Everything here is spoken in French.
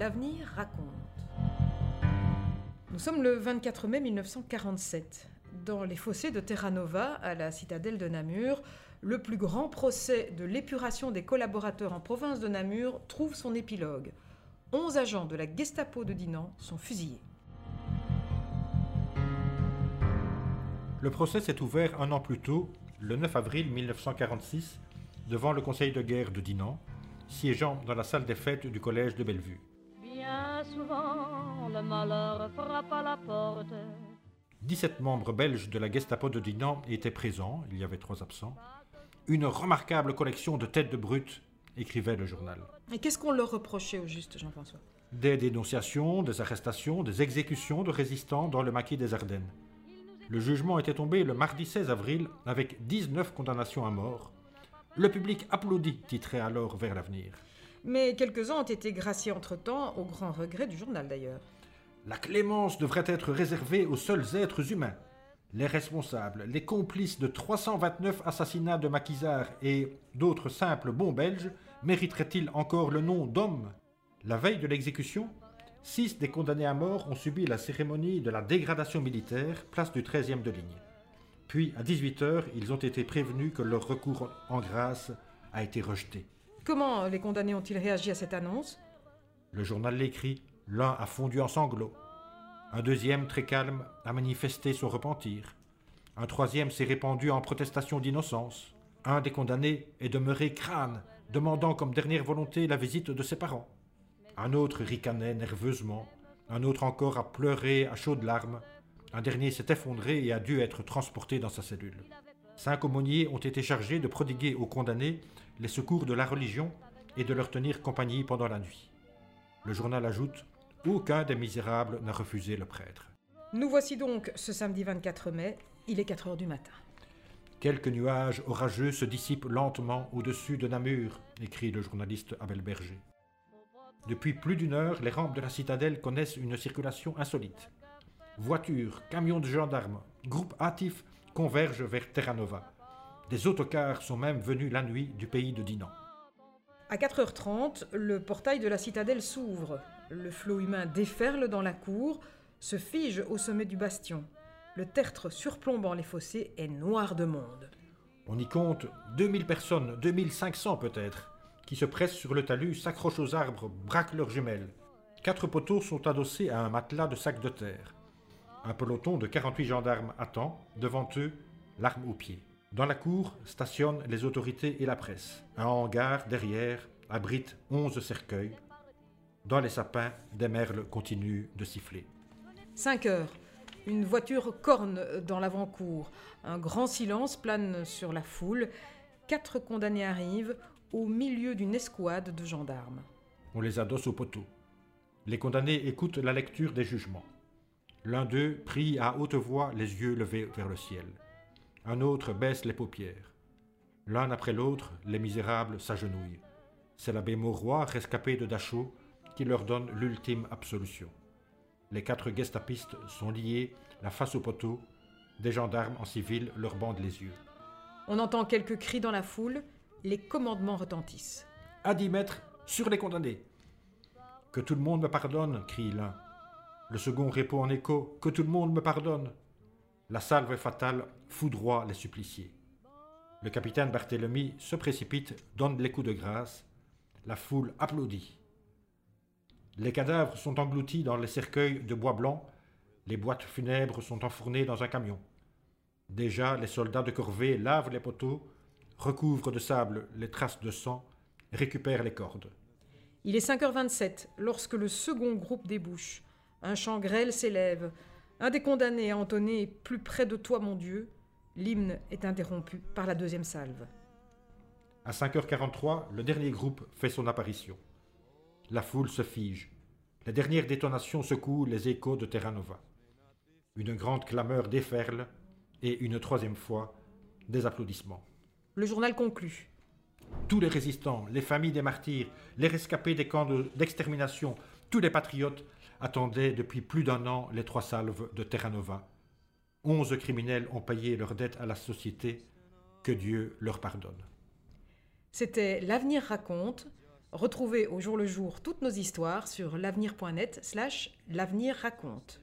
L'avenir raconte. Nous sommes le 24 mai 1947. Dans les fossés de Terra Nova, à la citadelle de Namur, le plus grand procès de l'épuration des collaborateurs en province de Namur trouve son épilogue. Onze agents de la Gestapo de Dinan sont fusillés. Le procès s'est ouvert un an plus tôt, le 9 avril 1946, devant le conseil de guerre de Dinan, siégeant dans la salle des fêtes du collège de Bellevue. Bien souvent, le malheur frappe à la porte. 17 membres belges de la Gestapo de Dinan étaient présents, il y avait trois absents. Une remarquable collection de têtes de brutes, écrivait le journal. Et qu'est-ce qu'on leur reprochait au juste, Jean-François? Des dénonciations, des arrestations, des exécutions de résistants dans le maquis des Ardennes. Le jugement était tombé le mardi 16 avril avec 19 condamnations à mort. Le public applaudit, titrait alors Vers l'avenir. Mais quelques-uns ont été graciés entre-temps, au grand regret du journal d'ailleurs. La clémence devrait être réservée aux seuls êtres humains. Les responsables, les complices de 329 assassinats de maquisards et d'autres simples bons belges mériteraient-ils encore le nom d'hommes La veille de l'exécution, six des condamnés à mort ont subi la cérémonie de la dégradation militaire, place du 13e de ligne. Puis, à 18h, ils ont été prévenus que leur recours en grâce a été rejeté. Comment les condamnés ont-ils réagi à cette annonce? Le journal l'écrit L'un a fondu en sanglots. Un deuxième, très calme, a manifesté son repentir. Un troisième s'est répandu en protestation d'innocence. Un des condamnés est demeuré crâne, demandant comme dernière volonté la visite de ses parents. Un autre ricanait nerveusement. Un autre encore a pleuré à chaudes larmes. Un dernier s'est effondré et a dû être transporté dans sa cellule. Cinq aumôniers ont été chargés de prodiguer aux condamnés les secours de la religion et de leur tenir compagnie pendant la nuit. Le journal ajoute aucun des misérables n'a refusé le prêtre. Nous voici donc ce samedi 24 mai, il est 4 heures du matin. Quelques nuages orageux se dissipent lentement au-dessus de Namur, écrit le journaliste Abel Berger. Depuis plus d'une heure, les rampes de la citadelle connaissent une circulation insolite. Voitures, camions de gendarmes, groupes hâtifs convergent vers Terranova. Des autocars sont même venus la nuit du pays de Dinan. À 4h30, le portail de la citadelle s'ouvre. Le flot humain déferle dans la cour, se fige au sommet du bastion. Le tertre surplombant les fossés est noir de monde. On y compte 2000 personnes, 2500 peut-être, qui se pressent sur le talus, s'accrochent aux arbres, braquent leurs jumelles. Quatre poteaux sont adossés à un matelas de sacs de terre. Un peloton de 48 gendarmes attend, devant eux, l'arme au pied. Dans la cour stationnent les autorités et la presse. Un hangar, derrière, abrite 11 cercueils, dans les sapins, des merles continuent de siffler. 5 heures. Une voiture corne dans l'avant-cour. Un grand silence plane sur la foule. Quatre condamnés arrivent au milieu d'une escouade de gendarmes. On les adosse au poteau. Les condamnés écoutent la lecture des jugements. L'un d'eux prie à haute voix, les yeux levés vers le ciel. Un autre baisse les paupières. L'un après l'autre, les misérables s'agenouillent. C'est l'abbé Mauroy, rescapé de Dachau, qui leur donne l'ultime absolution. Les quatre gestapistes sont liés, la face au poteau, des gendarmes en civil leur bandent les yeux. On entend quelques cris dans la foule, les commandements retentissent. À dix mètres, sur les condamnés. Que tout le monde me pardonne, crie l'un. Le second répond en écho Que tout le monde me pardonne. La salve fatale foudroie les suppliciés. Le capitaine Barthélemy se précipite, donne les coups de grâce. La foule applaudit. Les cadavres sont engloutis dans les cercueils de bois blanc, les boîtes funèbres sont enfournées dans un camion. Déjà, les soldats de corvée lavent les poteaux, recouvrent de sable les traces de sang, récupèrent les cordes. Il est 5h27 lorsque le second groupe débouche. Un chant grêle s'élève. Un des condamnés a entonné Plus près de toi, mon Dieu. L'hymne est interrompu par la deuxième salve. À 5h43, le dernier groupe fait son apparition. La foule se fige. Les dernières détonations secouent les échos de Terranova. Une grande clameur déferle et une troisième fois, des applaudissements. Le journal conclut. Tous les résistants, les familles des martyrs, les rescapés des camps d'extermination, tous les patriotes attendaient depuis plus d'un an les trois salves de Terranova. Onze criminels ont payé leur dette à la société. Que Dieu leur pardonne. C'était L'Avenir raconte, Retrouvez au jour le jour toutes nos histoires sur l'avenir.net slash l'avenir raconte.